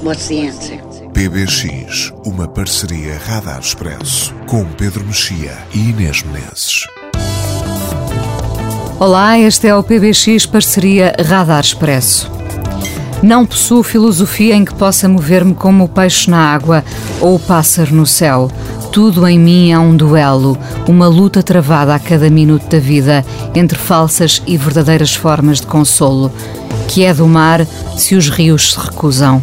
the answer? PBX, uma parceria Radar Expresso, com Pedro Mexia e Inês Menezes. Olá, este é o PBX Parceria Radar Expresso. Não possuo filosofia em que possa mover-me como o peixe na água ou o pássaro no céu. Tudo em mim é um duelo, uma luta travada a cada minuto da vida entre falsas e verdadeiras formas de consolo. Que é do mar se os rios se recusam.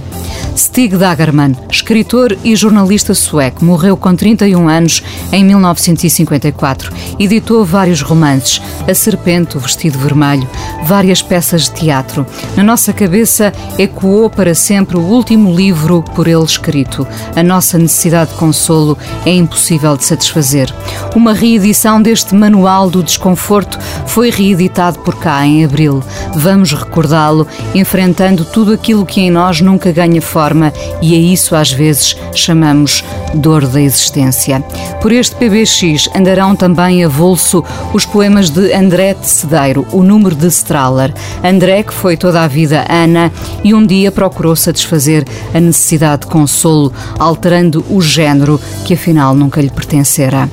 Stig Dagerman, escritor e jornalista sueco, morreu com 31 anos em 1954. Editou vários romances, A Serpente, o Vestido Vermelho, várias peças de teatro. Na nossa cabeça ecoou para sempre o último livro por ele escrito. A nossa necessidade de consolo é impossível de satisfazer. Uma reedição deste Manual do Desconforto foi reeditado por cá em abril. Vamos recordá-lo, enfrentando tudo aquilo que em nós nunca ganha forma forma e a isso às vezes chamamos dor da existência. Por este PBX andarão também a bolso os poemas de André de Cedeiro, o número de Strahler. André, que foi toda a vida Ana e um dia procurou satisfazer a necessidade de consolo, alterando o género que afinal nunca lhe pertencera.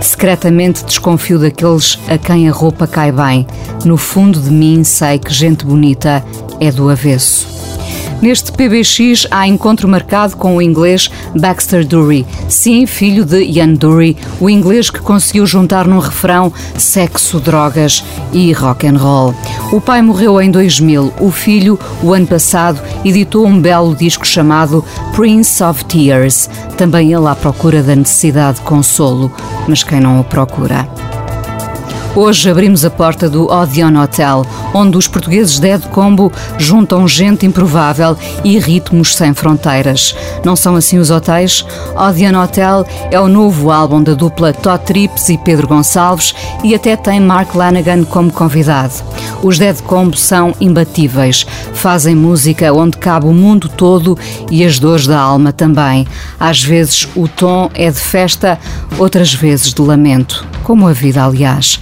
Secretamente desconfio daqueles a quem a roupa cai bem. No fundo de mim sei que gente bonita é do avesso. Neste PBX há encontro marcado com o inglês Baxter Dury. Sim, filho de Ian Dury, o inglês que conseguiu juntar num refrão sexo, drogas e rock and roll. O pai morreu em 2000. O filho, o ano passado, editou um belo disco chamado Prince of Tears. Também ele à procura da necessidade de consolo, mas quem não o procura? Hoje abrimos a porta do Odeon Hotel, onde os portugueses Dead Combo juntam gente improvável e ritmos sem fronteiras. Não são assim os hotéis? Odeon Hotel é o novo álbum da dupla Todd Trips e Pedro Gonçalves e até tem Mark Lanagan como convidado. Os Dead Combo são imbatíveis, fazem música onde cabe o mundo todo e as dores da alma também. Às vezes o tom é de festa, outras vezes de lamento, como a vida, aliás.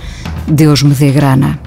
Deus me dê grana.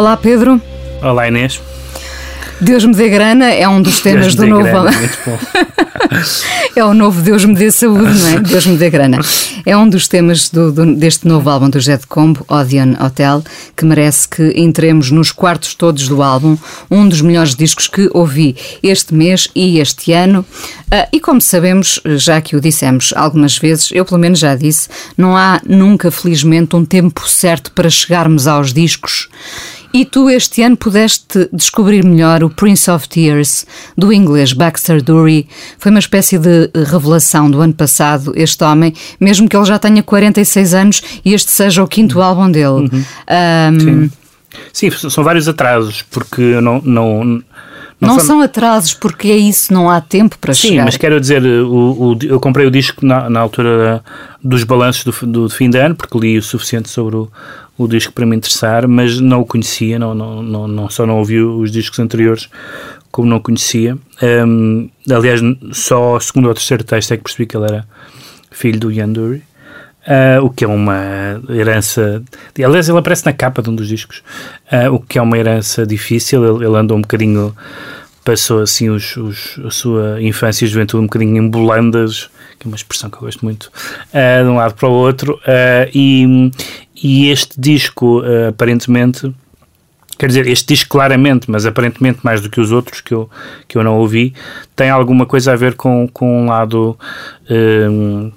Olá, Pedro. Olá, Inês. Deus me dê grana é um dos temas do novo grana, é o novo Deus me dê saúde, não é? Deus me dê grana. É um dos temas do, do, deste novo álbum do Jet Combo, Odeon Hotel, que merece que entremos nos quartos todos do álbum, um dos melhores discos que ouvi este mês e este ano. Uh, e como sabemos, já que o dissemos algumas vezes, eu pelo menos já disse, não há nunca, felizmente, um tempo certo para chegarmos aos discos. E tu este ano pudeste descobrir melhor o Prince of Tears, do inglês Baxter Dury. Foi uma espécie de revelação do ano passado, este homem, mesmo que ele já tenha 46 anos e este seja o quinto álbum dele. Uhum. Um... Sim. Sim, são vários atrasos, porque não, não, não, não são... são... atrasos porque é isso, não há tempo para Sim, chegar. Sim, mas quero dizer, o, o, eu comprei o disco na, na altura dos balanços do, do, fim de ano, porque li o suficiente sobre o, o disco para me interessar, mas não o conhecia, não, não, não, não só não ouvi os discos anteriores, como não conhecia. Um, aliás, só o segundo ou terceiro texto é que percebi que ele era filho do Ian Dury. Uh, o que é uma herança. Aliás, ele aparece na capa de um dos discos, uh, o que é uma herança difícil. Ele, ele andou um bocadinho, passou assim os, os, a sua infância e juventude um bocadinho em bolandas, que é uma expressão que eu gosto muito, uh, de um lado para o outro, e, e este disco, uh, aparentemente, quer dizer, este disco claramente, mas aparentemente mais do que os outros que eu, que eu não ouvi, tem alguma coisa a ver com, com um lado. Uh,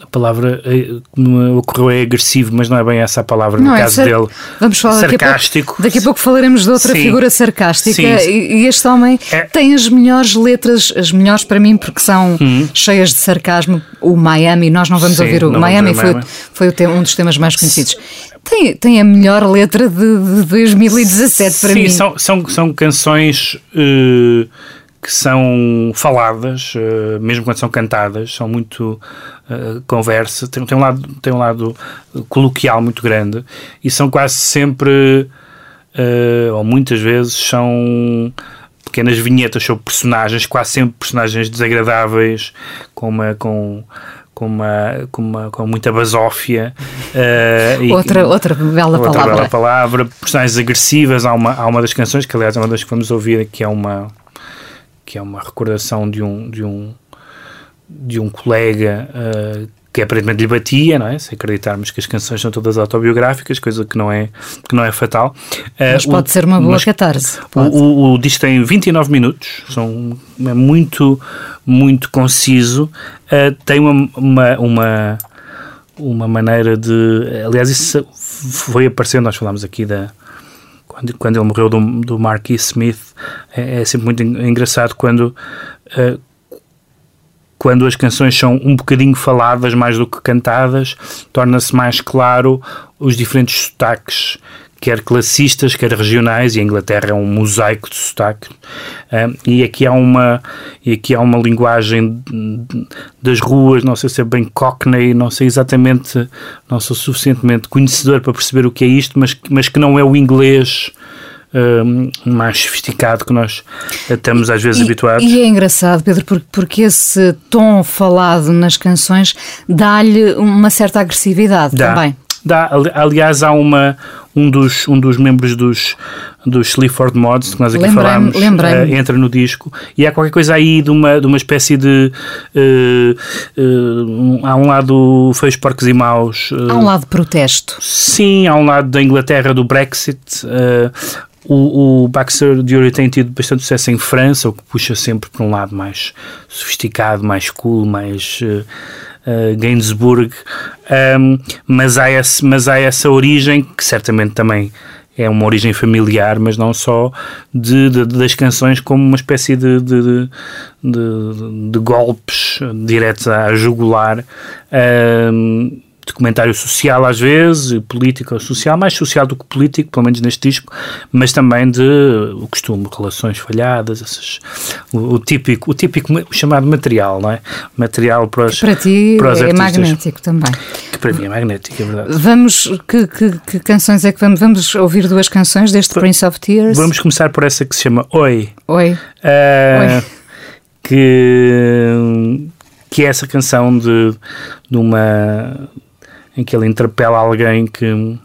a palavra que me ocorreu é agressivo, mas não é bem essa a palavra não no é caso dele. Vamos falar sarcástico. Daqui a, pouco, daqui a pouco falaremos de outra sim. figura sarcástica sim, sim. e este homem é. tem as melhores letras, as melhores para mim porque são hum. cheias de sarcasmo. O Miami, nós não vamos ouvir o Miami, foi, Miami. foi tema, um dos temas mais conhecidos. Tem, tem a melhor letra de, de 2017 para sim, mim. Sim, são, são, são canções. Uh, que são faladas, uh, mesmo quando são cantadas, são muito uh, conversa, tem, tem, um lado, tem um lado coloquial muito grande e são quase sempre, uh, ou muitas vezes, são pequenas vinhetas sobre personagens, quase sempre personagens desagradáveis, com uma. Com, com, uma, com, uma, com muita basófia. Uh, outra, e, outra bela outra palavra. bela palavra. Personagens agressivas. Há uma, há uma das canções, que aliás é uma das que vamos ouvir, que é uma, que é uma recordação de um, de um, de um colega uh, que aparentemente lhe batia, não é? Se acreditarmos que as canções são todas autobiográficas, coisa que não é, que não é fatal. Uh, mas pode o, ser uma boa catarse. O, o, o, disco tem 29 minutos, são, é muito, muito conciso, uh, tem uma, uma, uma, uma maneira de... Aliás, isso foi aparecendo, nós falámos aqui da quando, quando ele morreu do, do Mark E. Smith, é, é sempre muito engraçado quando, uh, quando as canções são um bocadinho faladas mais do que cantadas, torna-se mais claro os diferentes sotaques quer classistas, quer regionais, e a Inglaterra é um mosaico de sotaque. E aqui há uma e aqui há uma linguagem das ruas, não sei se é bem cockney, não sei exatamente, não sou suficientemente conhecedor para perceber o que é isto, mas, mas que não é o inglês Uh, mais sofisticado que nós estamos às vezes e, habituados. E é engraçado, Pedro, porque, porque esse tom falado nas canções dá-lhe uma certa agressividade dá, também. Dá, aliás, há uma, um dos, um dos membros dos, dos Sleaford Mods, que nós aqui falámos, uh, entra no disco, e há qualquer coisa aí de uma, de uma espécie de. Uh, uh, há um lado feios, porcos e maus. há um lado de protesto. Sim, há um lado da Inglaterra, do Brexit. O, o, Baxter Dury tem tido bastante sucesso em França, o que puxa sempre para um lado mais sofisticado, mais cool, mais uh, uh, Gainsbourg, um, mas, há esse, mas há essa origem que certamente também é uma origem familiar, mas não só de, de das canções como uma espécie de, de, golpes diretos à jugular. Um, de comentário social às vezes, político ou social, mais social do que político, pelo menos neste disco, mas também de o costume, relações falhadas, esses, o, o típico, o típico chamado material, não é? Material para os, que para ti para os é artistas. magnético também. Que para mim é magnético, é verdade. Vamos, que, que, que, canções é que vamos, vamos ouvir duas canções deste Prince of Tears? Vamos começar por essa que se chama Oi. Oi. Uh, Oi. Que que é essa canção de, de uma em que ele interpela alguém que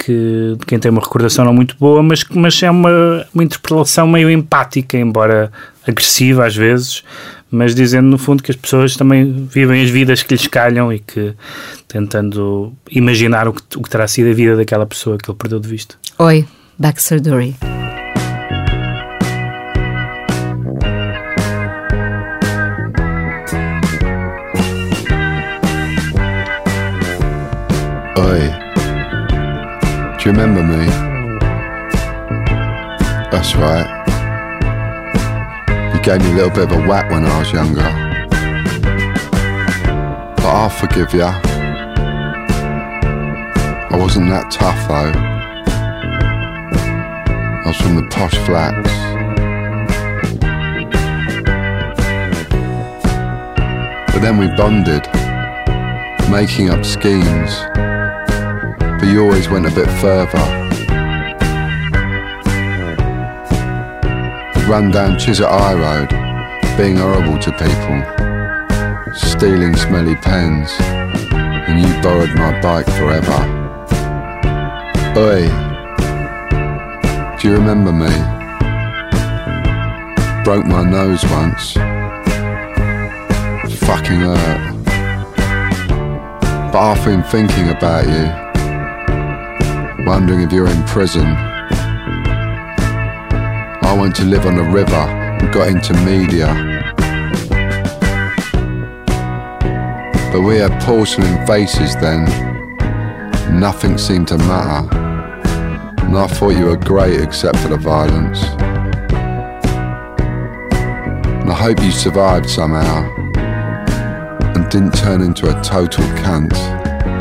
que, de quem tem uma recordação não muito boa, mas, mas é uma, uma interpretação meio empática, embora agressiva às vezes, mas dizendo no fundo que as pessoas também vivem as vidas que lhes calham e que tentando imaginar o que, o que terá sido a vida daquela pessoa que ele perdeu de vista. Oi, Baxter Dury. You remember me? That's right. You gave me a little bit of a whack when I was younger. But I'll forgive ya. I wasn't that tough though. I was from the posh flats. But then we bonded, making up schemes. But you always went a bit further. Run down Chiswick High Road, being horrible to people, stealing smelly pens, and you borrowed my bike forever. Oi, do you remember me? Broke my nose once. Fucking hurt. But I've been thinking about you. Wondering if you're in prison. I went to live on the river and got into media. But we had porcelain faces then. Nothing seemed to matter. And I thought you were great except for the violence. And I hope you survived somehow and didn't turn into a total cunt,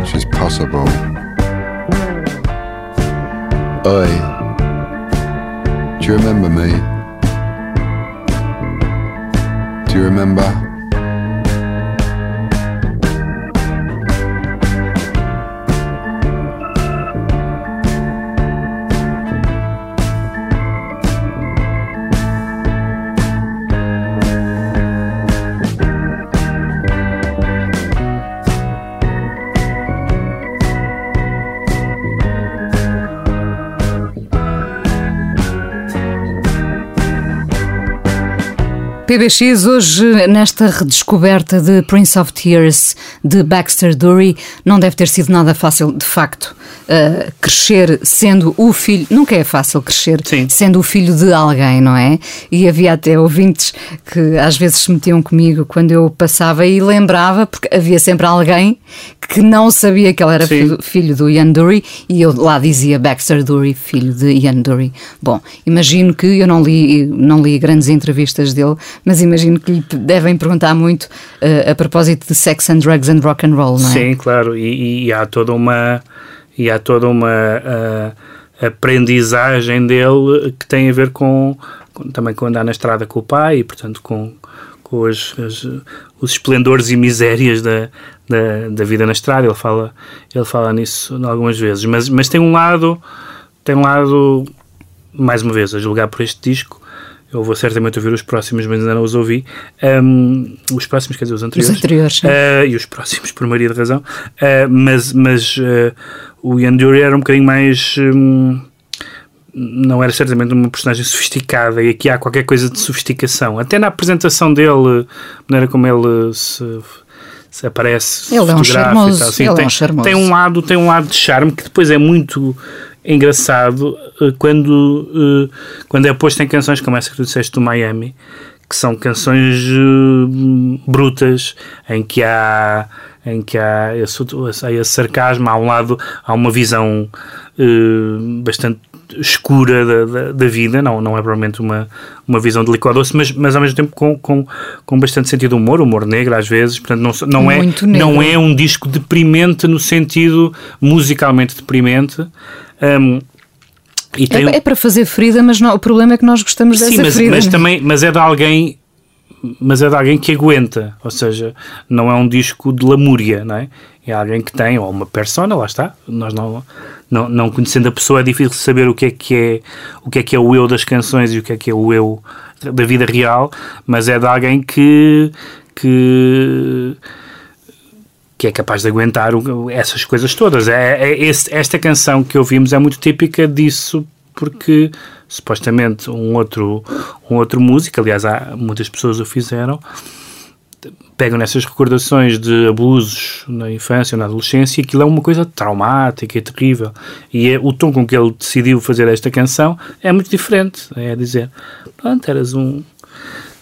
which is possible. Oi, do you remember me? Do you remember? PBX, hoje, nesta redescoberta de Prince of Tears de Baxter Dury, não deve ter sido nada fácil, de facto, uh, crescer sendo o filho. Nunca é fácil crescer Sim. sendo o filho de alguém, não é? E havia até ouvintes que às vezes se metiam comigo quando eu passava e lembrava, porque havia sempre alguém que não sabia que ele era filho, filho, do Ian Dury e eu lá dizia Baxter Dury, filho de Ian Dury. Bom, imagino que eu não li, não li grandes entrevistas dele mas imagino que lhe devem perguntar muito uh, a propósito de sex and drugs and rock and roll, não é? Sim, claro, e, e há toda uma e há toda uma uh, aprendizagem dele que tem a ver com, com, também com andar na estrada com o pai e portanto com com as, as, os esplendores e misérias da, da, da, vida na estrada ele fala ele fala nisso algumas vezes mas mas tem um lado tem um lado mais uma vez a julgar por este disco eu vou certamente ouvir os próximos, mas ainda não os ouvi. Um, os próximos, quer dizer, os anteriores. Os anteriores. Uh, e os próximos, por maioria de razão. Uh, mas mas uh, o Ian Dury era um bocadinho mais. Um, não era certamente uma personagem sofisticada e aqui há qualquer coisa de sofisticação. Até na apresentação dele, a maneira como ele se, se aparece, ele é um charmoso. Tal. Assim, ele tem, é um charmoso. tem um lado tem um lado de charme que depois é muito engraçado quando, quando é posto em canções como essa que tu disseste do Miami, que são canções brutas, em que há em que há esse, esse sarcasmo, há um lado, há uma visão uh, bastante escura da, da, da, vida, não, não é provavelmente uma, uma visão de líquido doce, mas, mas ao mesmo tempo com, com, com bastante sentido de humor, humor negro às vezes, portanto não, não, é, não é um disco deprimente no sentido musicalmente deprimente, um, é, um... é, para fazer ferida, mas não, o problema é que nós gostamos Sim, dessa mas, ferida. Mas, também, mas é de alguém mas é de alguém que aguenta, ou seja, não é um disco de lamúria, não é? É alguém que tem, ou uma persona, lá está. Nós não, não, não conhecendo a pessoa é difícil saber o que é que é o que é que é o eu das canções e o que é que é o eu da vida real, mas é de alguém que que que é capaz de aguentar essas coisas todas. É, é esse, esta canção que ouvimos é muito típica disso, porque supostamente um outro, um outro músico, aliás, há, muitas pessoas o fizeram, pegam nessas recordações de abusos na infância ou na adolescência e aquilo é uma coisa traumática e terrível. E é, o tom com que ele decidiu fazer esta canção é muito diferente. É dizer, pronto, eras um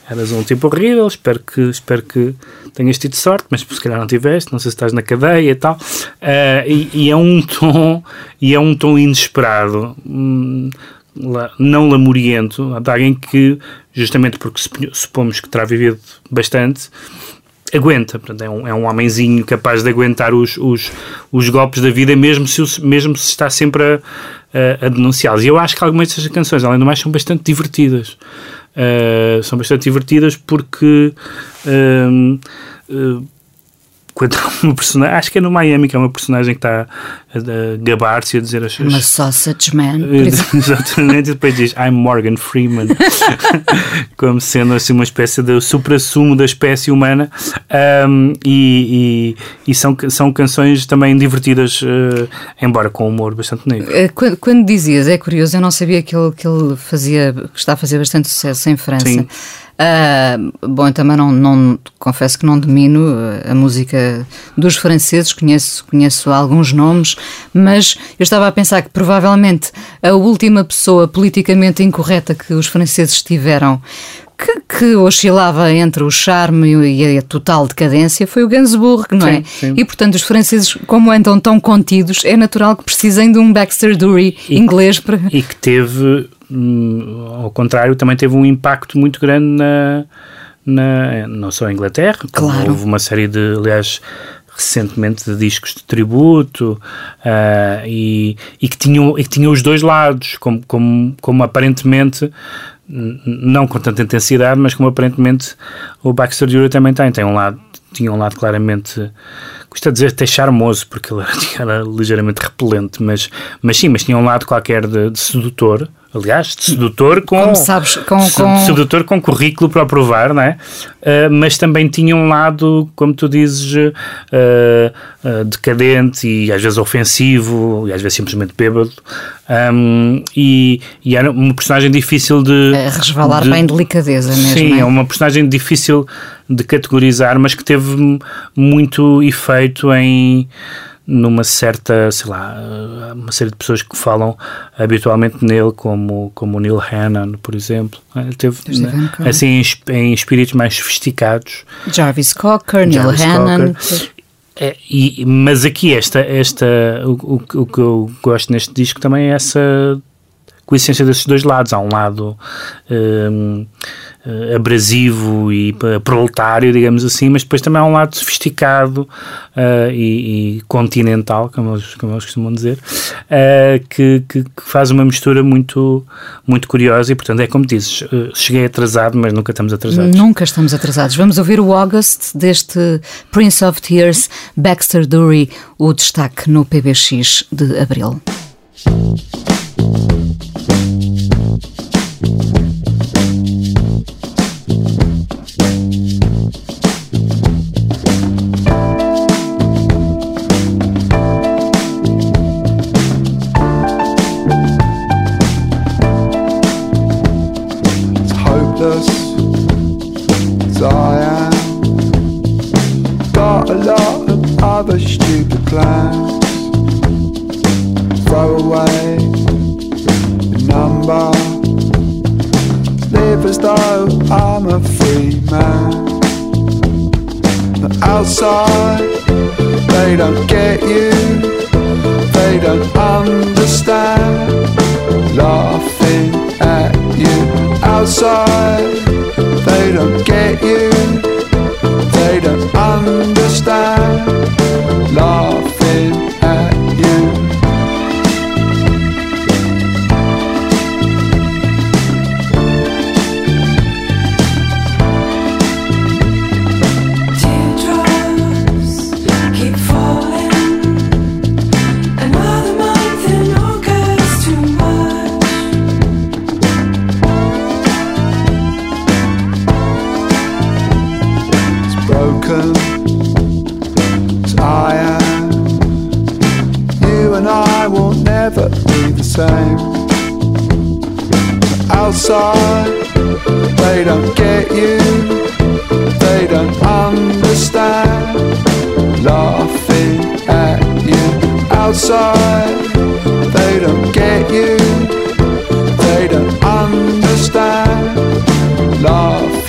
eras um tipo horrível, espero que, espero que tenhas tido sorte, mas se calhar não tiveste, não sei se estás na cadeia e tal. Uh, e, e, é um tom, e é um tom inesperado, hum, não lamuriento, de alguém que, justamente porque supomos que terá vivido bastante, aguenta, portanto, é um, é um homenzinho capaz de aguentar os, os, os golpes da vida, mesmo se, mesmo se está sempre a, a, a denunciá-los. E eu acho que algumas destas canções, além do mais, são bastante divertidas. Uh, são bastante divertidas porque uh, uh, quando uma personagem, acho que é no Miami que é uma personagem que está a, a gabar-se a dizer as coisas. Uma sausage man. Exatamente, e depois diz I'm Morgan Freeman, como sendo assim uma espécie de supra-sumo da espécie humana. Um, e, e, e, são, são canções também divertidas, uh, embora com humor bastante negro. Eh, quando, quando, dizias, é curioso, eu não sabia que ele, que ele fazia, que está a fazer bastante sucesso em França. Sim. Uh, bom, eu também não, não, confesso que não domino a música dos franceses, conheço, conheço alguns nomes, mas eu estava a pensar que provavelmente a última pessoa politicamente incorreta que os franceses tiveram que, que, oscilava entre o charme e a total decadência foi o Gainsbourg, não é? Sim. E portanto os franceses, como andam tão contidos, é natural que precisem de um Baxter Dury inglês para... E que teve ao contrário, também teve um impacto muito grande na, na não só em Inglaterra, claro. houve uma série de, aliás, recentemente de discos de tributo uh, e, e, que tinham, e que tinham os dois lados, como, como, como aparentemente não com tanta intensidade, mas como aparentemente o Baxter Dury também tem. Tem um lado, tinha um lado claramente custa dizer até charmoso, porque ele era, era, ligeiramente repelente, mas, mas sim, mas tinha um lado qualquer de, de sedutor, aliás, de sedutor com, Como sabes, com, com... sedutor com currículo para aprovar, não é? Uh, mas também tinha um lado, como tu dizes, uh, uh, decadente e às vezes ofensivo e às vezes simplesmente bêbado. Um, e, e, era uma personagem difícil de. É, resvalar de, bem delicadeza mesmo. Sim, é? é uma personagem difícil de categorizar, mas que teve muito efeito em numa certa, sei lá, uma série de pessoas que falam habitualmente nele, como, como o Neil Hannon, por exemplo. Ele teve, né, assim, em, em, espíritos mais sofisticados. Jarvis Cocker, Jarvis Neil Hannon. É, e, mas aqui esta, esta o, o, o, que eu gosto neste disco também é essa coexistência desses dois lados. Há um lado um, uh, abrasivo e uh, proletário, digamos assim, mas depois também há um lado sofisticado uh, e, e, continental, como eles, como eles costumam dizer, que, que, que, faz uma mistura muito, muito curiosa e, portanto, é como dizes, cheguei atrasado, mas nunca estamos atrasados. Nunca estamos atrasados. Vamos ouvir o August deste Prince of Tears, Baxter Dury, o destaque no PBX de abril. broken, I am. You and I will never be the same. Outside, they don't get you, they don't understand. Laughing at you outside, they don't get you, they don't understand. Laughing.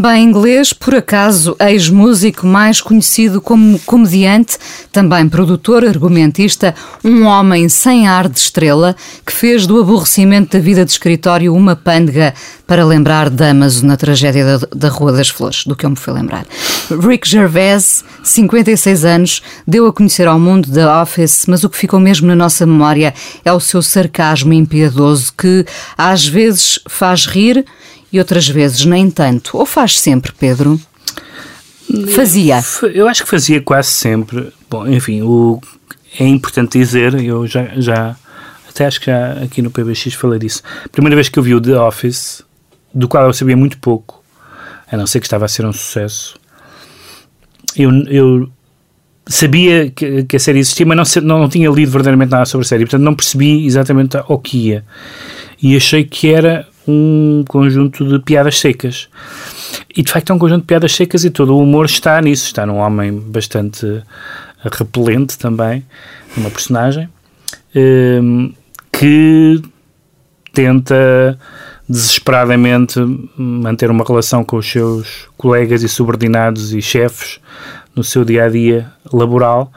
Também inglês, por acaso, ex-músico mais conhecido como comediante, também produtor, argumentista, um homem sem ar de estrela que fez do aborrecimento da vida de escritório uma pândega para lembrar Damaso na tragédia da, da Rua das Flores, do que eu me fui lembrar. Rick Gervais, 56 anos, deu a conhecer ao mundo The Office, mas o que ficou mesmo na nossa memória é o seu sarcasmo impiedoso que às vezes faz rir e outras vezes nem tanto. Ou faz sempre, Pedro? Fazia. Eu acho que fazia quase sempre. Bom, enfim, o, é importante dizer, eu já, já até acho que já aqui no PBX falei disso. A primeira vez que eu vi o The Office, do qual eu sabia muito pouco, a não ser que estava a ser um sucesso, eu, eu sabia que, que a série existia, mas não, não, não tinha lido verdadeiramente nada sobre a série, portanto não percebi exatamente o que ia. E achei que era um conjunto de piadas secas. E de facto é um conjunto de piadas secas e todo o humor está nisso. Está num homem bastante repelente também, uma personagem, um, que tenta desesperadamente manter uma relação com os seus colegas e subordinados e chefes no seu dia a dia laboral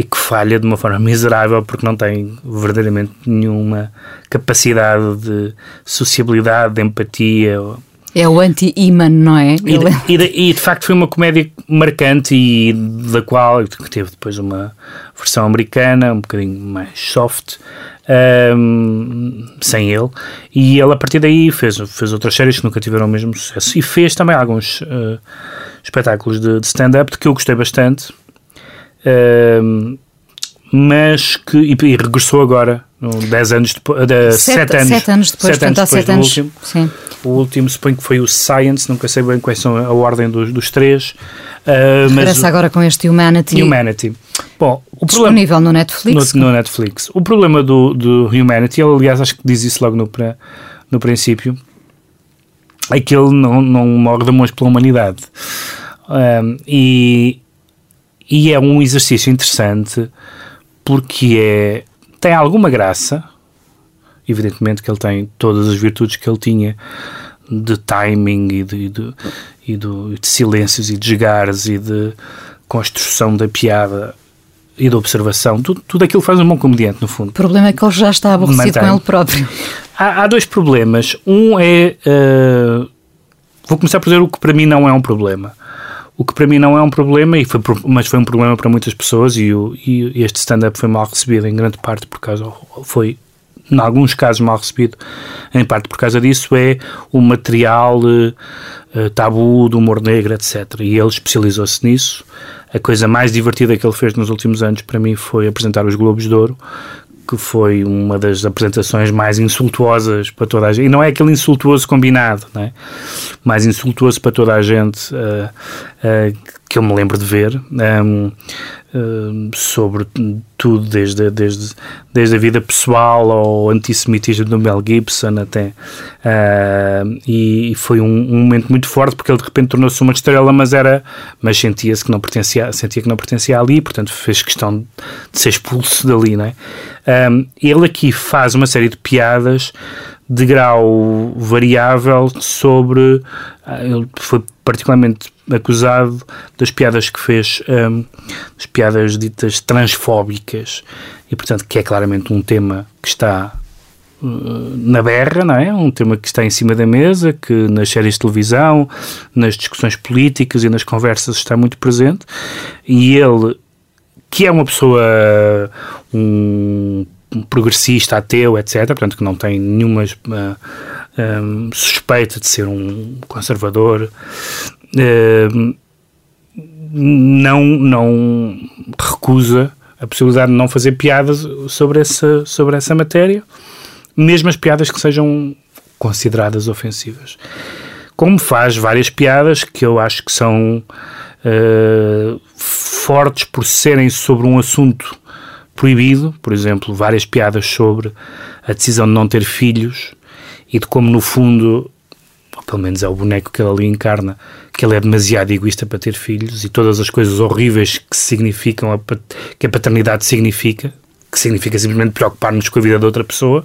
e que falha de uma forma miserável porque não tem verdadeiramente nenhuma capacidade de sociabilidade, de empatia. É o anti-Iman, não é? E de, e, de, e de, facto foi uma comédia marcante e da qual teve depois uma versão americana, um bocadinho mais soft, um, sem ele. E ele a partir daí fez, fez outras séries que nunca tiveram o mesmo sucesso. E fez também alguns uh, espetáculos de, de stand-up que eu gostei bastante. Um, mas que e, e, regressou agora, 10 anos depois, de, 7 anos, sete anos depois, sete anos depois do último. Sim. O último suponho que foi o Science, nunca sei bem quais são a ordem dos, dos três. Uh, Regressa agora com este Humanity. Humanity. Bom, o Disponível problema, no Netflix. No, no, Netflix. O problema do, do Humanity, ele aliás acho que diz isso logo no, no princípio, é que ele não, não morre de amor pela humanidade. Um, e, e é um exercício interessante porque é, tem alguma graça, evidentemente que ele tem todas as virtudes que ele tinha de timing e de, de, e de, de silêncios e de desgares e de construção da piada e da observação, tudo, tudo aquilo faz um bom comediante, no fundo. O problema é que ele já está aborrecido Mantém. com ele próprio. Há, há dois problemas. Um é. Uh, vou começar por dizer o que para mim não é um problema. O que para mim não é um problema, e foi, mas foi um problema para muitas pessoas, e, o, e este stand-up foi mal recebido em grande parte por causa, foi em alguns casos mal recebido, em parte por causa disso, é o material uh, tabu do humor negro, etc. E ele especializou-se nisso. A coisa mais divertida que ele fez nos últimos anos para mim foi apresentar os Globos de Ouro, que foi uma das apresentações mais insultuosas para toda a gente. E não é aquele insultuoso combinado, não é? mais insultuoso para toda a gente uh, uh, que eu me lembro de ver. Um, Sobre tudo, desde, desde, desde a vida pessoal ao antissemitismo do Mel Gibson até. Uh, e foi um, um, momento muito forte porque ele de repente tornou-se uma estrela, mas era mas sentia-se que não pertencia, sentia que não pertencia ali, portanto fez questão de ser expulso dali, não é? Ele aqui faz uma série de piadas de grau variável sobre. Ah, ele foi particularmente acusado das piadas que fez, um, das piadas ditas transfóbicas, e portanto que é claramente um tema que está uh, na berra, não é? Um tema que está em cima da mesa, que nas séries de televisão, nas discussões políticas e nas conversas está muito presente, e ele, que é uma pessoa, um progressista, ateu, etc., portanto que não tem nenhuma uh, um, suspeita de ser um conservador, uh, não, não recusa a possibilidade de não fazer piadas sobre essa, sobre essa matéria, mesmo as piadas que sejam consideradas ofensivas. Como faz várias piadas que eu acho que são uh, fortes por serem sobre um assunto proibido, por exemplo, várias piadas sobre a decisão de não ter filhos e de como, no fundo, ou pelo menos é o boneco que ele ali encarna, que ele é demasiado egoísta para ter filhos e todas as coisas horríveis que significam, a, que a paternidade significa, que significa simplesmente preocupar-nos com a vida de outra pessoa,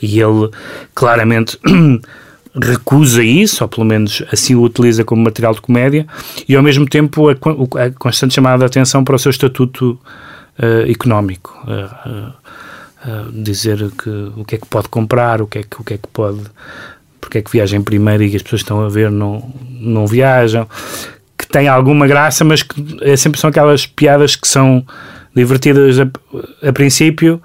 e ele claramente recusa isso, ou pelo menos assim o utiliza como material de comédia, e ao mesmo tempo a, a constante chamada de atenção para o seu estatuto uh, económico. Uh, dizer que, o que é que pode comprar, o que é que, o que, é que pode. porque é que viaja em primeiro e que as pessoas estão a ver não, não viajam. Que tem alguma graça, mas que é sempre são aquelas piadas que são divertidas a, a princípio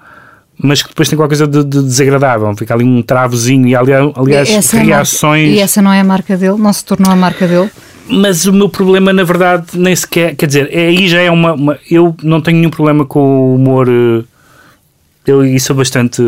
mas que depois tem qualquer coisa de, de, desagradável. Fica ali um travozinho e aliás, aliás essa reações. É e essa não é a marca dele? Não se tornou a marca dele? Mas o meu problema, na verdade, nem sequer. Quer dizer, é, aí já é uma, uma, Eu não tenho nenhum problema com o humor. Eh, eu, isso é bastante.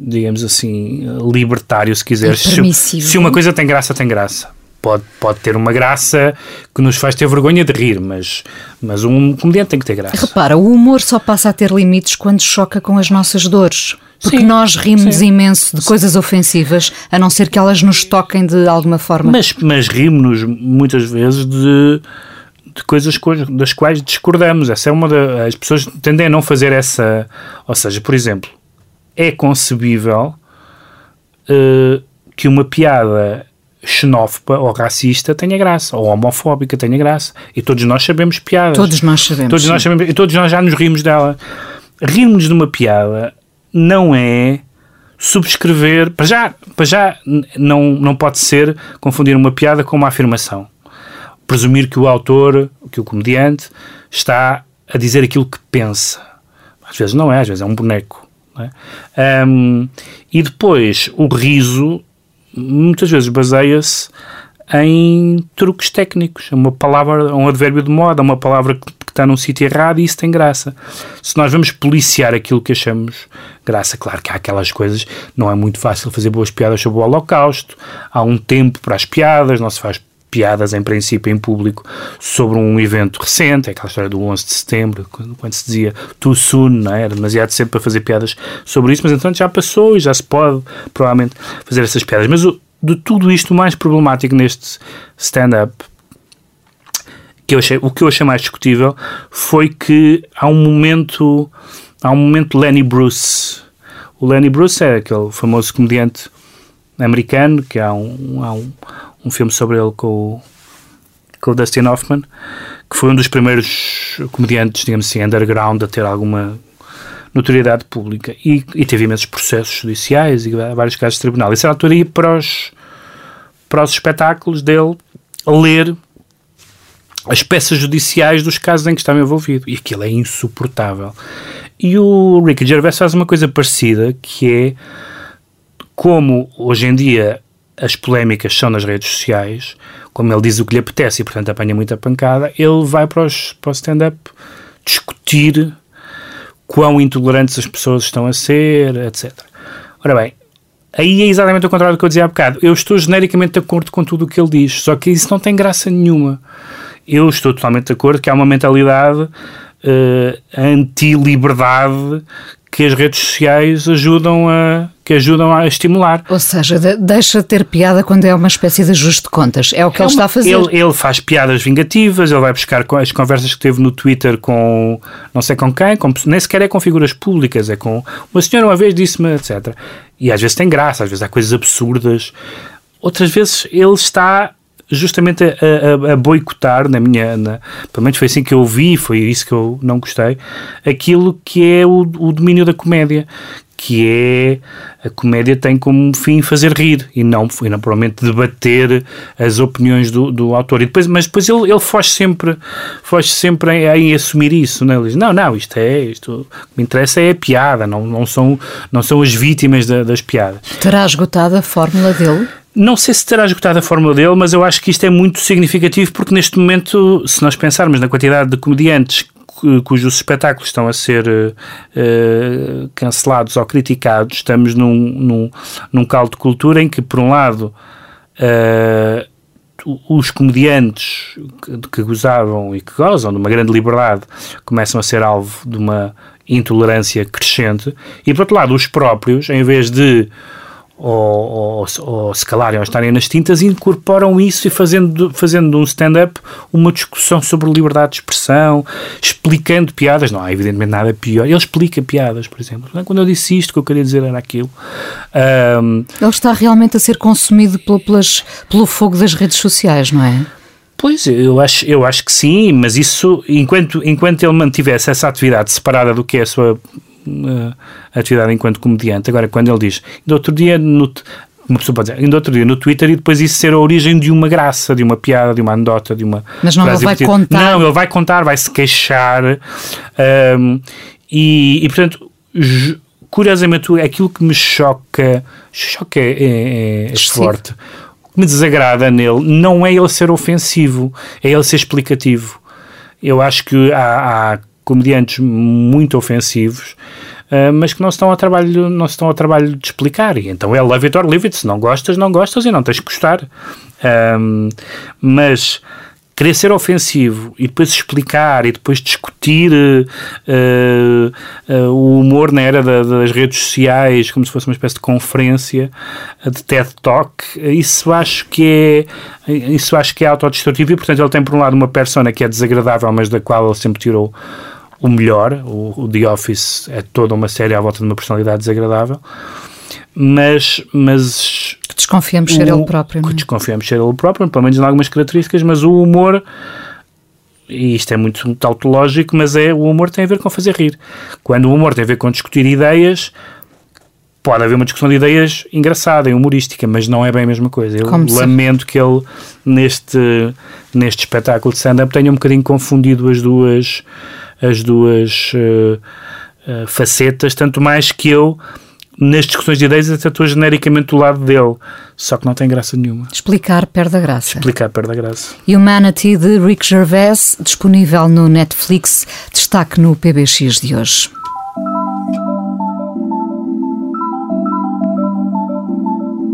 Digamos assim, libertário, se quiseres. Se, se uma coisa tem graça, tem graça. Pode, pode ter uma graça que nos faz ter vergonha de rir, mas, mas um comediante tem que ter graça. Repara, o humor só passa a ter limites quando choca com as nossas dores. Porque sim, nós rimos sim. imenso de coisas ofensivas, a não ser que elas nos toquem de alguma forma. Mas, mas rimos-nos muitas vezes de, de coisas das quais discordamos. Essa é uma das. As pessoas tendem a não fazer essa. Ou seja, por exemplo, é concebível uh, que uma piada xenófoba ou racista tenha graça, ou homofóbica tenha graça. E todos nós sabemos piadas. Todos nós sabemos. Todos nós sabemos, e todos nós já nos rimos dela. Rirmos de uma piada não é subscrever. Para já, para já não, não pode ser confundir uma piada com uma afirmação. Presumir que o autor, que o comediante, está a dizer aquilo que pensa. Às vezes não é, às vezes é um boneco. É? Um, e depois, o riso muitas vezes baseia-se em truques técnicos. Uma palavra, um advérbio de moda, uma palavra que, que está num sítio errado e isso tem graça. Se nós vamos policiar aquilo que achamos graça, claro que há aquelas coisas, não é muito fácil fazer boas piadas sobre o Holocausto, há um tempo para as piadas, não se faz piadas em princípio em público sobre um evento recente, é aquela história do 11 de setembro, quando, quando se dizia too soon, não é? era demasiado cedo para fazer piadas sobre isso, mas então já passou e já se pode provavelmente fazer essas piadas. Mas o, de tudo isto, o mais problemático neste stand-up que eu achei, o que eu achei mais discutível foi que há um momento há um momento Lenny Bruce o Lenny Bruce é aquele famoso comediante americano que há um, há um, um filme sobre ele com o, com o Dustin Hoffman que foi um dos primeiros comediantes, digamos assim, underground a ter alguma notoriedade pública e, e teve imensos processos judiciais e vários casos de tribunal. Isso era a altura ia para os, para os espetáculos dele ler as peças judiciais dos casos em que estava envolvido. E aquilo é insuportável. E o Ricky Gervais faz uma coisa parecida, que é como hoje em dia as polémicas são nas redes sociais, como ele diz o que lhe apetece e, portanto, apanha muita pancada, ele vai para, os, para o stand-up discutir quão intolerantes as pessoas estão a ser, etc. Ora bem, aí é exatamente o contrário do que eu dizia há bocado. Eu estou genericamente de acordo com tudo o que ele diz, só que isso não tem graça nenhuma. Eu estou totalmente de acordo que há uma mentalidade uh, anti-liberdade que as redes sociais ajudam a que ajudam a estimular. Ou seja, de, deixa de ter piada quando é uma espécie de ajuste de contas. É o que é ele uma, está a fazer. Ele, ele, faz piadas vingativas, ele vai buscar as conversas que teve no Twitter com não sei com quem, com, nem sequer é com figuras públicas, é com uma senhora uma vez disse-me, etc. E às vezes tem graça, às vezes há coisas absurdas. Outras vezes ele está justamente a, a, a, boicotar, na minha, na, pelo menos foi assim que eu vi, foi isso que eu não gostei, aquilo que é o, o domínio da comédia, que é a comédia tem como fim fazer rir e não, e não provavelmente debater as opiniões do, do autor. E depois, mas depois ele, ele foge sempre, foge sempre em, em assumir isso. Né? Ele diz: Não, não, isto é, isto o que me interessa é a piada, não, não, são, não são as vítimas da, das piadas. Terá esgotado a fórmula dele? Não sei se terá esgotado a fórmula dele, mas eu acho que isto é muito significativo porque neste momento, se nós pensarmos na quantidade de comediantes cujos espetáculos estão a ser uh, cancelados ou criticados, estamos num, num, num caldo de cultura em que, por um lado, uh, os comediantes que, que gozavam e que gozam de uma grande liberdade começam a ser alvo de uma intolerância crescente, e por outro lado, os próprios, em vez de ou, ou, ou se calarem ou estarem nas tintas, incorporam isso e fazendo, fazendo um stand-up uma discussão sobre liberdade de expressão, explicando piadas. Não há evidentemente nada pior. Ele explica piadas, por exemplo. Quando eu disse isto, o que eu queria dizer era aquilo. Um, Ele está realmente a ser consumido pelo, pelas, pelo fogo das redes sociais, não é? Pois, eu acho, eu acho que sim, mas isso, enquanto, enquanto ele mantivesse essa atividade separada do que é a sua uh, atividade enquanto comediante. Agora, quando ele diz, do outro dia, no, uma pessoa pode dizer, ainda outro dia no Twitter e depois isso ser a origem de uma graça, de uma piada, de uma anedota, de uma. Mas não ele vai contar. Não, ele vai contar, vai se queixar um, e, e, portanto, curiosamente, aquilo que me choca, choca é, é, é forte, o que me desagrada nele não é ele ser ofensivo, é ele ser explicativo. Eu acho que há, há comediantes muito ofensivos, uh, mas que não estão, a trabalho, não estão a trabalho de explicar. E então é love it or leave it. Se não gostas, não gostas e não tens que gostar. Um, mas querer ser ofensivo e depois explicar e depois discutir uh, uh, o humor na era da, das redes sociais como se fosse uma espécie de conferência de TED Talk, isso acho que é isso acho que é autodestrutivo e portanto ele tem por um lado uma persona que é desagradável mas da qual ele sempre tirou o melhor. O, o, The Office é toda uma série à volta de uma personalidade desagradável. Mas. mas que desconfiamos ser ele próprio. Que é? desconfiamos ser ele próprio, pelo menos em algumas características, mas o humor. E isto é muito tautológico, mas é o humor tem a ver com fazer rir. Quando o humor tem a ver com discutir ideias, pode haver uma discussão de ideias engraçada e humorística, mas não é bem a mesma coisa. Eu Como lamento se... que ele, neste, neste espetáculo de stand-up, tenha um bocadinho confundido as duas as duas uh, uh, facetas, tanto mais que eu nas discussões de ideias até estou genericamente do lado dele, só que não tem graça nenhuma. Explicar perde a graça. Explicar perde a graça. Humanity de Rick Gervais, disponível no Netflix, destaque no PBX de hoje.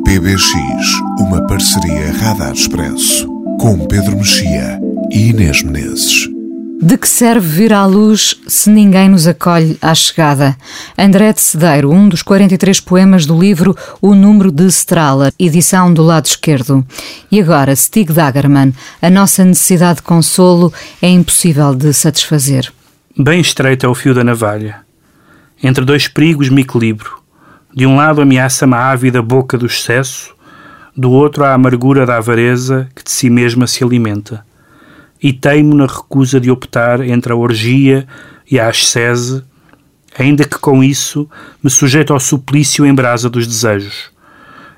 PBX, uma parceria Radar Expresso, com Pedro Mexia e Inês Menezes. De que serve vir à luz se ninguém nos acolhe à chegada? André de Cedeiro, um dos 43 poemas do livro O Número de Strahler, edição do lado esquerdo. E agora, Stig Dagerman, a nossa necessidade de consolo é impossível de satisfazer. Bem estreito é o fio da navalha. Entre dois perigos me equilibro. De um lado ameaça-me a ávida boca do excesso, do outro a amargura da avareza que de si mesma se alimenta e teimo na recusa de optar entre a orgia e a ascese, ainda que com isso me sujeito ao suplício em brasa dos desejos.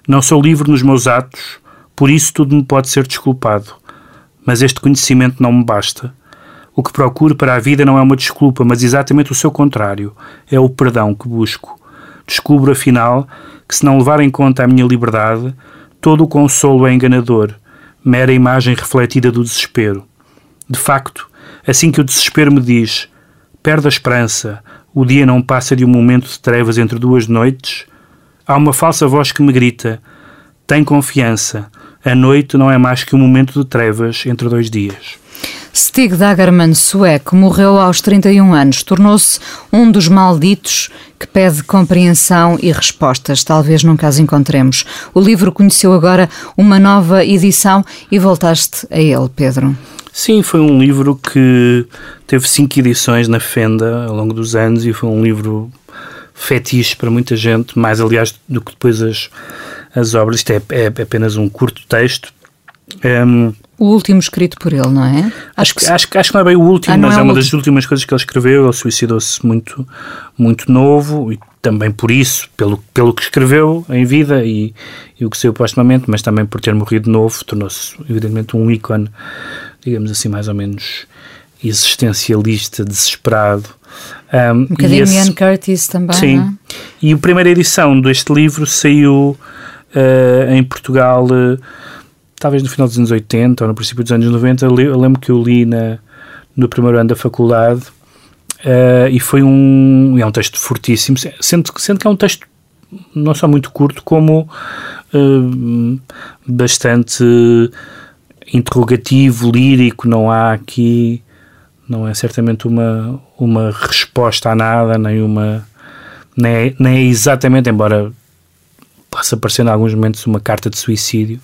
Não sou livre nos meus atos, por isso tudo me pode ser desculpado. Mas este conhecimento não me basta. O que procuro para a vida não é uma desculpa, mas exatamente o seu contrário. É o perdão que busco. Descubro, afinal, que se não levar em conta a minha liberdade, todo o consolo é enganador, mera imagem refletida do desespero. De facto, assim que o desespero me diz: perde a esperança, o dia não passa de um momento de trevas entre duas noites, há uma falsa voz que me grita: tem confiança, a noite não é mais que um momento de trevas entre dois dias. Stig Dagerman, sueco, morreu aos 31 anos. Tornou-se um dos malditos que pede compreensão e respostas. Talvez nunca as encontremos. O livro conheceu agora uma nova edição e voltaste a ele, Pedro. Sim, foi um livro que teve cinco edições na Fenda ao longo dos anos e foi um livro fetiche para muita gente, mais aliás do que depois as, as obras. Isto é, é apenas um curto texto. Um, o último escrito por ele, não é? Acho, que, acho, acho que não é bem o último, ah, mas é, é uma das últimas coisas que ele escreveu. Ele suicidou-se muito, muito novo e também por isso, pelo, pelo que escreveu em vida e, e o que saiu postumamente, mas também por ter morrido novo, tornou-se evidentemente um ícone, digamos assim, mais ou menos existencialista, desesperado. Um, um bocadinho esse, Ian Curtis também, Sim. É? E a primeira edição deste livro saiu uh, em Portugal, uh, talvez no final dos anos 80 ou no princípio dos anos 90. Eu lembro que eu li na, no primeiro ano da faculdade uh, e foi um, é um texto fortíssimo, sendo, sendo que é um texto não só muito curto, como bastante interrogativo, lírico, não há aqui não é certamente uma, uma resposta a nada, nem uma. Nem é, nem é exatamente, embora possa parecer em alguns momentos uma carta de suicídio,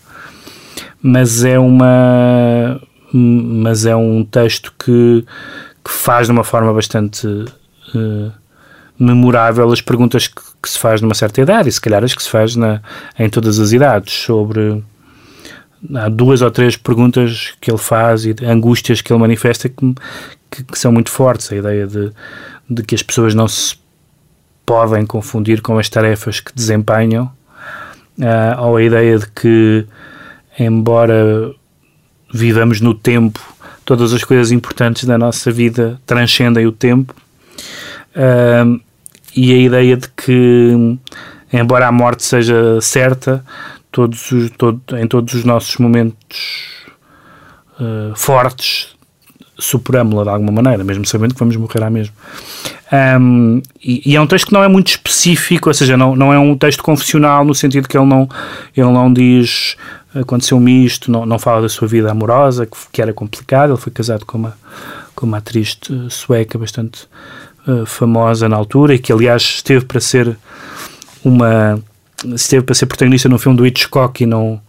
mas é uma. Mas é um texto que, que faz de uma forma bastante uh, memorável as perguntas que, que, se faz numa certa idade e se calhar as que se faz na, em todas as idades sobre há duas ou três perguntas que ele faz e angústias que ele manifesta que, que, que, são muito fortes. A ideia de, de que as pessoas não se podem confundir com as tarefas que desempenham, uh, ou a ideia de que, embora vivamos no tempo, todas as coisas importantes da nossa vida transcendem o tempo, uh, e a ideia de que, embora a morte seja certa, todos os, todo, em todos os nossos momentos uh, fortes superamos-la de alguma maneira, mesmo sabendo que vamos morrer à mesma. Um, e, e, é um texto que não é muito específico, ou seja, não, não é um texto confessional no sentido que ele não, ele não diz aconteceu-me isto, não, não fala da sua vida amorosa, que, que era complicada, ele foi casado com uma, com uma atriz sueca bastante uh, famosa na altura e que aliás esteve para ser uma esteve para ser protagonista no filme do Hitchcock e não,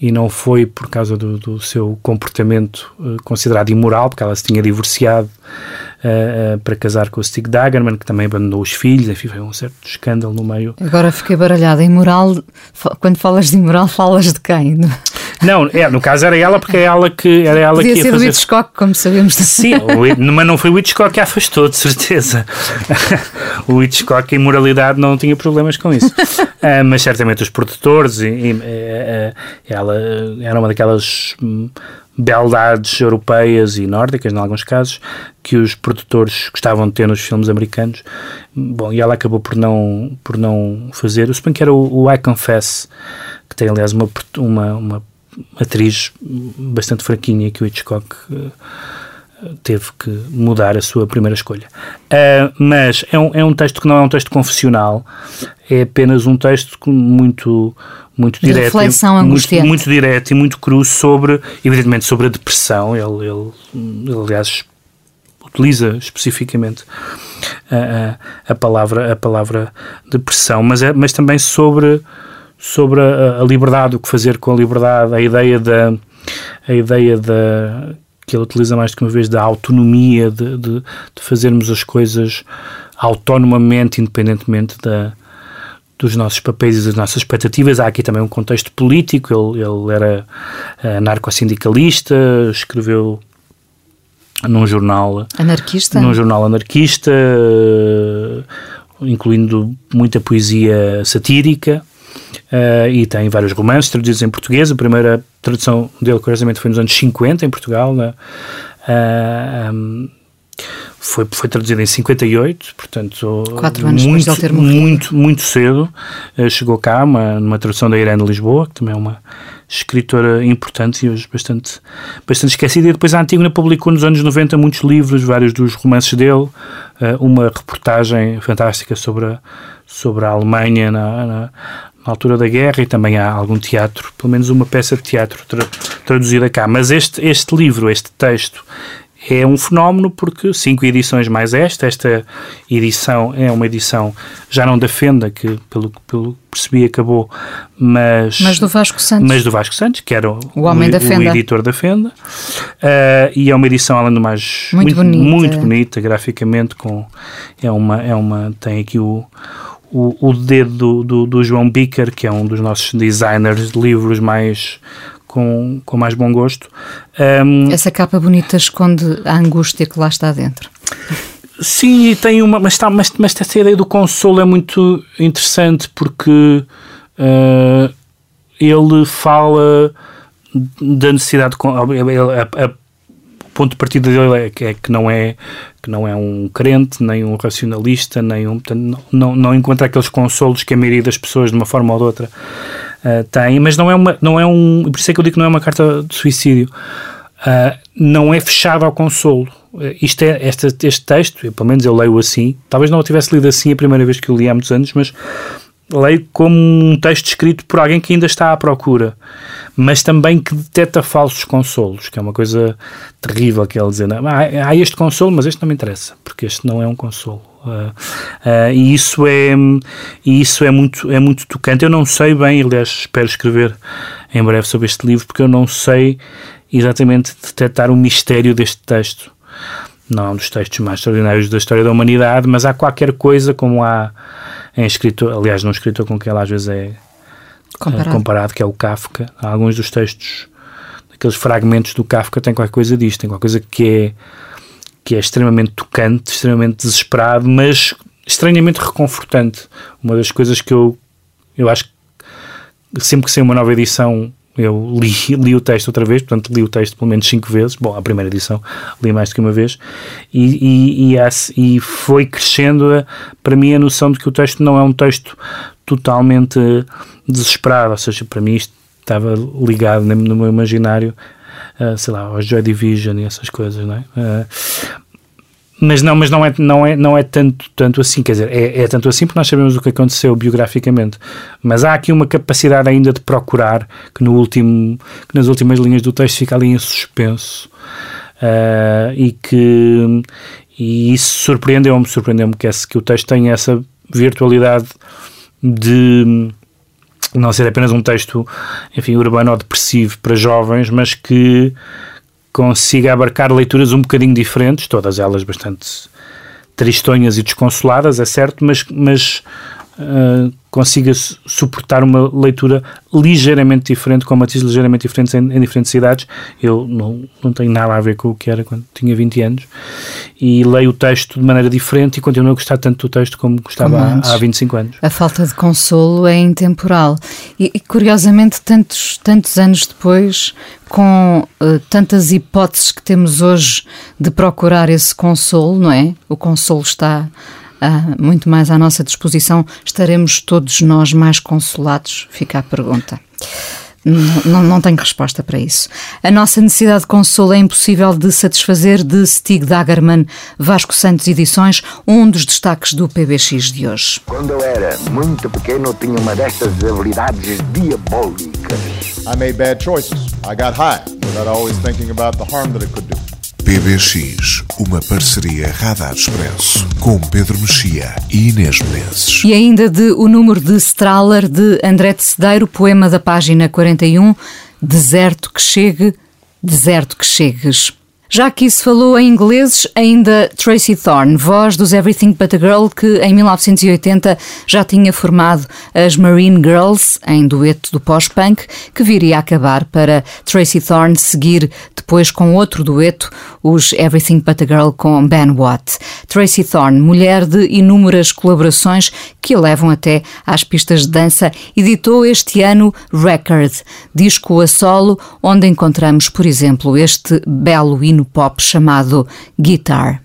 e não foi por causa do, do seu comportamento uh, considerado imoral, porque ela se tinha divorciado uh, uh, para casar com o Stig Dagerman, que também abandonou os filhos, enfim, foi um certo escândalo no meio. Agora fiquei baralhada. Imoral, quando falas de imoral, falas de quem? Não, é, no caso era ela, porque é ela que era ela Podia que ia ser fazer... o Hitchcock, como sabemos. Sim, o, mas não foi o Hitchcock que a afastou, de certeza. o Hitchcock, a imoralidade, não tinha problemas com isso. Uh, mas certamente os produtores, e, e, uh, ela era uma daquelas hum, beldades europeias e nórdicas, em alguns casos, que os produtores gostavam de ter nos filmes americanos. Bom, e ela acabou por não, por não fazer. O que era o, o I Confess, que tem, aliás, uma, uma, uma atriz bastante fraquinha que o Hitchcock uh, teve que mudar a sua primeira escolha. Uh, mas é um, é um texto que não é um texto confessional, é apenas um texto muito muito direto, reflexão muito, muito direto e muito cru sobre, evidentemente, sobre a depressão. Ele, ele, ele aliás, utiliza especificamente a, a, a, palavra a palavra depressão, mas é, mas também sobre sobre a, a, liberdade, o que fazer com a liberdade, a ideia da a ideia da que ele utiliza mais do que uma vez da autonomia de, de, de fazermos as coisas autonomamente, independentemente da, dos nossos papéis e das nossas expectativas. Há aqui também um contexto político. Ele, ele era uh, narco-sindicalista, escreveu num jornal anarquista, num jornal anarquista, incluindo muita poesia satírica. Uh, e tem vários romances traduzidos em português. A primeira tradução dele, curiosamente, foi nos anos 50 em Portugal. Né? Uh, um, foi, foi traduzido em 58, portanto, Quatro anos muito, depois de ele ter morrido. muito, muito cedo. Uh, chegou cá uma, numa tradução da Irene Lisboa, que também é uma escritora importante e hoje bastante, bastante esquecida. E depois a Antígona publicou nos anos 90 muitos livros, vários dos romances dele, uma reportagem fantástica sobre a, sobre a Alemanha na, na na altura da guerra e também há algum teatro, pelo menos uma peça de teatro tra traduzida cá. Mas este, este livro, este texto, é um fenómeno porque cinco edições mais esta, esta edição é uma edição já não da Fenda, que pelo que percebi acabou, mas... Mas do Vasco Santos. Mas do Vasco Santos, que era o, o homem o, da Fenda. o editor da Fenda. Uh, e é uma edição, além do mais... Muito, muito bonita. Muito bonita, graficamente, com... É uma... É uma tem aqui o o, o dedo do, do, do, João Bicker, que é um dos nossos designers de livros mais com, com mais bom gosto. Um, Essa capa bonita esconde a angústia que lá está dentro. Sim, tem uma, mas, está, mas, mas essa ideia do consolo é muito interessante porque uh, ele fala da necessidade de, a, a, o ponto de partida dele é é que não é que não é um crente nem um racionalista nem um portanto, não, não encontra aqueles consolos que a maioria das pessoas de uma forma ou de outra uh, tem mas não é uma não é um por isso é que eu digo que não é uma carta de suicídio. Uh, não é fechado ao consolo. Isto é, este, este texto, pelo menos eu leio assim, talvez não o tivesse lido assim a primeira vez que o li há muitos anos, mas leio como um texto escrito por alguém que ainda está à procura, mas também que detecta falsos consolos, que é uma coisa terrível que ele dizer, há, há este consolo, mas este não me interessa, porque este não é um consolo. Uh, uh, e isso é e isso é muito é muito tocante eu não sei bem aliás espero escrever em breve sobre este livro porque eu não sei exatamente detectar o mistério deste texto não é um dos textos mais extraordinários da história da humanidade mas há qualquer coisa como há em escritor, aliás, num escritor com quem ela às vezes é comparado. comparado, que é o Kafka. Há alguns dos textos, aqueles fragmentos do Kafka, tem qualquer coisa disto, tem qualquer coisa que é, que é extremamente tocante, extremamente desesperado, mas estranhamente reconfortante. Uma das coisas que eu, eu acho que sempre que sai uma nova edição eu li, li o texto outra vez, portanto li o texto pelo menos cinco vezes. Bom, a primeira edição li mais do que uma vez, e, e, e, e foi crescendo para mim a noção de que o texto não é um texto totalmente desesperado, ou seja, para mim isto estava ligado no meu imaginário, uh, sei lá, ao Joy Division e essas coisas, não é? Uh, mas não, mas não é, não é, não é tanto, tanto assim, quer dizer, é, é tanto assim porque nós sabemos o que aconteceu biograficamente, mas há aqui uma capacidade ainda de procurar que no último, que nas últimas linhas do texto fica ali em suspenso. Uh, e que e isso surpreendeu-me, surpreendeu-me que, que o texto tenha essa virtualidade de não ser apenas um texto, enfim, urbano ou depressivo para jovens, mas que consiga abarcar leituras um bocadinho diferentes, todas elas bastante tristonhas e desconsoladas, é certo, mas, mas uh, consiga suportar uma leitura ligeiramente diferente, com matizes ligeiramente diferentes em, em, diferentes cidades. Eu não, não tenho nada a ver com o que era quando tinha 20 anos e leio o texto de maneira diferente e continuo a gostar tanto do texto como gostava como há, há 25 anos. A falta de consolo é intemporal e, e curiosamente, tantos, tantos anos depois, com uh, tantas hipóteses que temos hoje de procurar esse consolo, não é? O consolo está uh, muito mais à nossa disposição, estaremos todos nós mais consolados? Fica a pergunta. Não, não, não, tenho resposta para isso. A nossa necessidade de consolo é impossível de satisfazer de Stig Dagerman, Vasco Santos Edições, um dos destaques do PBX de hoje. Quando eu era muito pequeno, tinha uma destas habilidades diabólicas. I made bad choices. I got high without always thinking about the harm that it could do. PBX, uma parceria Radar Expresso com Pedro Mexia e Inês Menezes. E ainda de o número de Strahler de André de Cedeiro, poema da página 41, Deserto que chegue, deserto que chegues. Já que se falou em ingleses, ainda Tracy Thorn, voz dos Everything But a Girl, que em 1980 já tinha formado as Marine Girls, em dueto do pós-punk, que viria a acabar para Tracy Thorn seguir depois com outro dueto, os Everything But a Girl com Ben Watt. Tracy Thorn, mulher de inúmeras colaborações que a levam até às pistas de dança, editou este ano Record, disco a solo, onde encontramos, por exemplo, este belo hino pop chamado Guitar.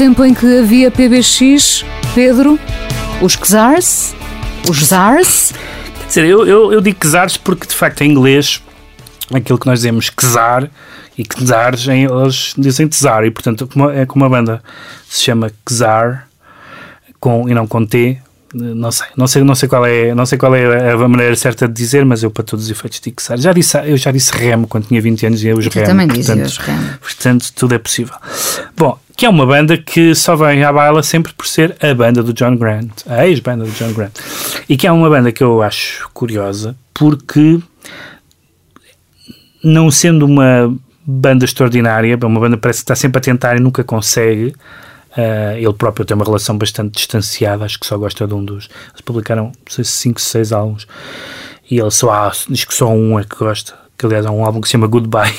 Tempo em que havia PBX, Pedro, os Czars, os Zars, Quer dizer, eu, eu, eu digo Czars porque de facto em inglês aquilo que nós dizemos Czar e Czars em- eles dizem Czar e portanto é como a banda se chama Czar com, e não com T não sei, não sei, não sei qual é, não sei qual é a maneira certa de dizer, mas eu para todos os efeitos digo Czar. Já disse, eu já disse Remo quando tinha 20 anos e eu os Remo. também portanto, dizias Remo. Portanto, tudo é possível. Bom, que é uma banda que só vem à baila sempre por ser a banda do John Grant, a ex-banda do John Grant. E que é uma banda que eu acho curiosa porque, não sendo uma banda extraordinária, uma banda que parece que está sempre a tentar e nunca consegue. Eh, ele próprio tem uma relação bastante distanciada, acho que só gosta de um dos. Eles publicaram, não sei se 5, 6 álbuns e ele só há, diz que só um é que gosta. Que aliás é um álbum que se chama Goodbye,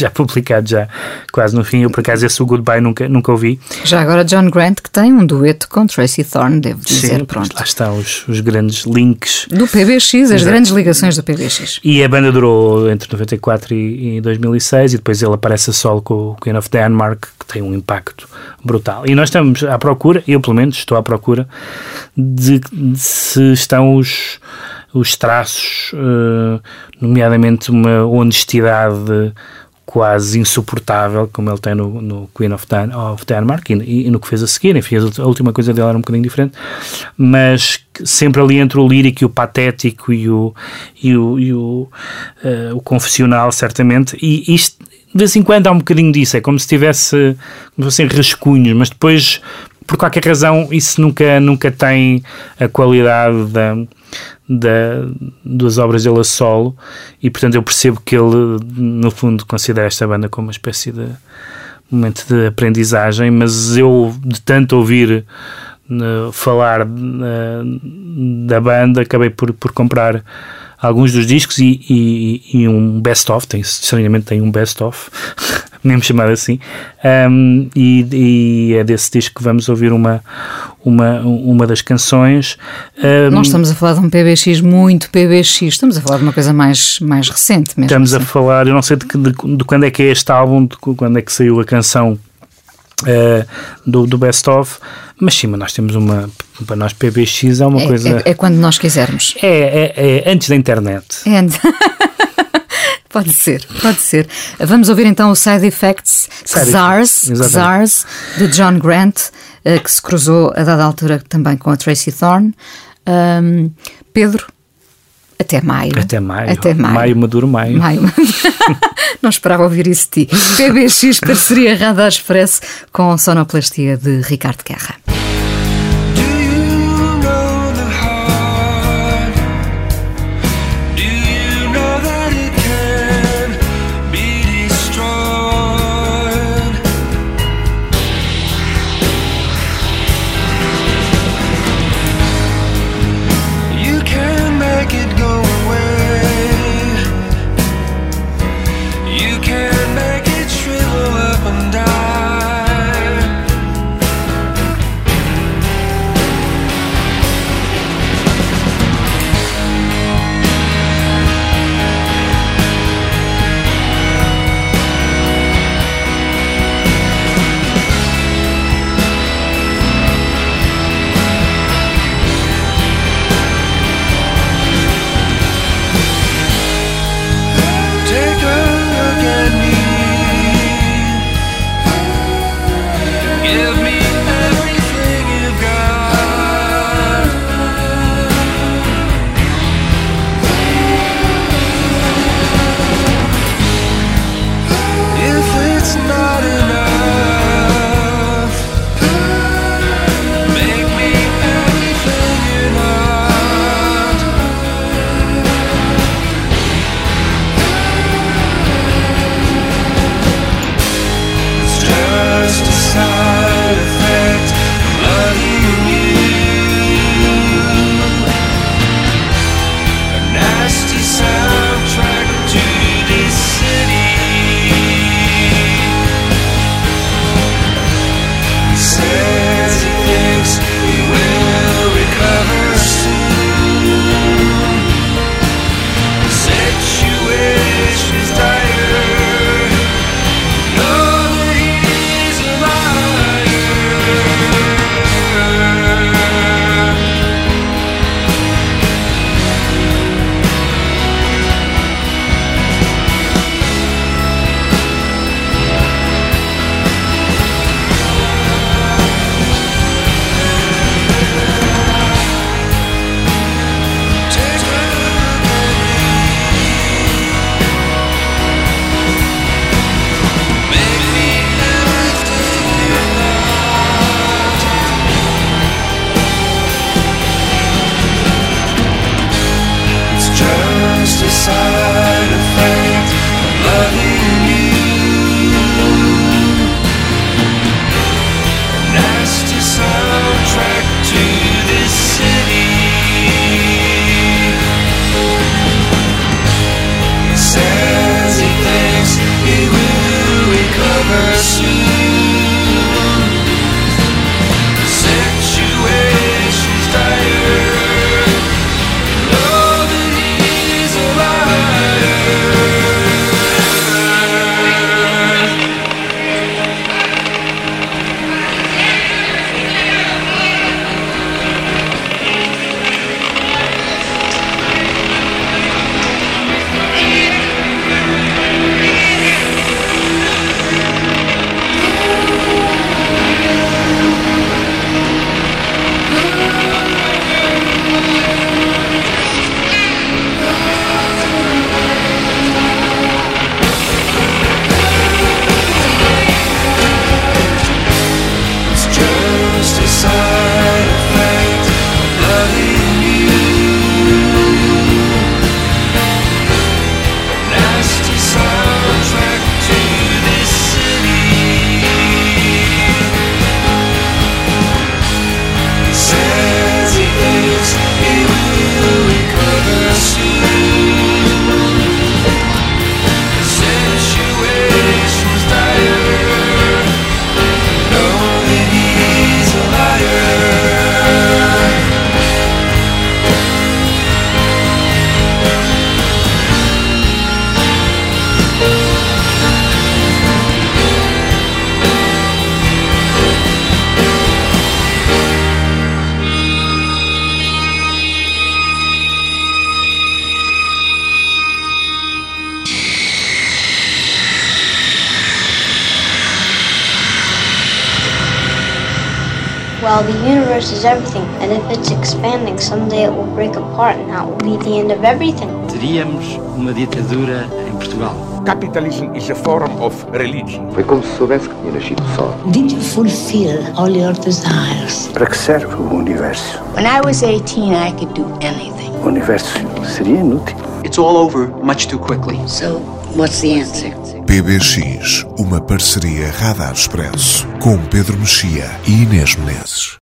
já publicado já quase no fim. Eu por acaso esse o Goodbye nunca, nunca ouvi. Já agora John Grant que tem um dueto com Tracy Thorn, devo dizer, Sim, pronto. lá estão os, os grandes links. Do PBX, as Exato. grandes ligações do PBX. E a banda durou entre 94 e, e 2006 e depois ele aparece a solo com o Queen of Denmark, que tem um impacto brutal. E nós estamos à procura, eu pelo menos estou à procura, de, de se estão os, os traços, eh, nomeadamente uma honestidade quase insuportável, como ele tem no, no Queen of, Dan, of Denmark e, e no que fez a seguir. Enfim, a última coisa dele era um bocadinho diferente, mas sempre ali entre o lírico e o patético e o, e o, e o, eh, o confessional, certamente. E isto, de vez em quando há um bocadinho disso, é como se tivesse, como se fossem rascunhos, mas depois, por qualquer razão, isso nunca, nunca tem a qualidade da, da, das obras dele a solo. E portanto eu percebo que ele no fundo considera esta banda como uma espécie de momento de aprendizagem mas eu de tanto ouvir né, falar né, da banda acabei por, por comprar alguns dos discos e, e, e um best-of, tem, estranhamente tem um best-of, mesmo chamado assim, um, e, e é desse disco que vamos ouvir uma, uma, uma das canções. Um, Não estamos a falar de um PBX muito PBX, estamos a falar de uma coisa mais, mais recente mesmo. Estamos assim. a falar, eu não sei de, que- de, de quando é que é este álbum, de quando é que saiu a canção eh, do, do Best Of, mas sim, mas nós temos uma, para nós PBX é uma É- coisa... é- é quando nós quisermos. É, é, é antes da internet. And... pode ser, pode ser. Vamos ouvir então o Side Effects. Czars, de John Grant, eh, que se cruzou a dada altura também com a Tracy Thorn. Ahm, Pedro, até maio. Até maio. Até maio. Maio, maduro maio. Maio. Não esperava ouvir isso de ti. PBX, parceria Radar Express com sonoplastia de Ricardo Guerra. That will be the end of everything. Teríamos uma ditadura em Portugal. Capitalism is a form of religion. Foi como se soubesse que tinha nascido só. Did you fulfill all your desires? Para que serve o universo? When I was 18, I could do anything. O universo seria inútil. It's all over much too quickly. So, what's the answer? PBX, uma parceria Radar Expresso com Pedro Mexia e Inês Menezes.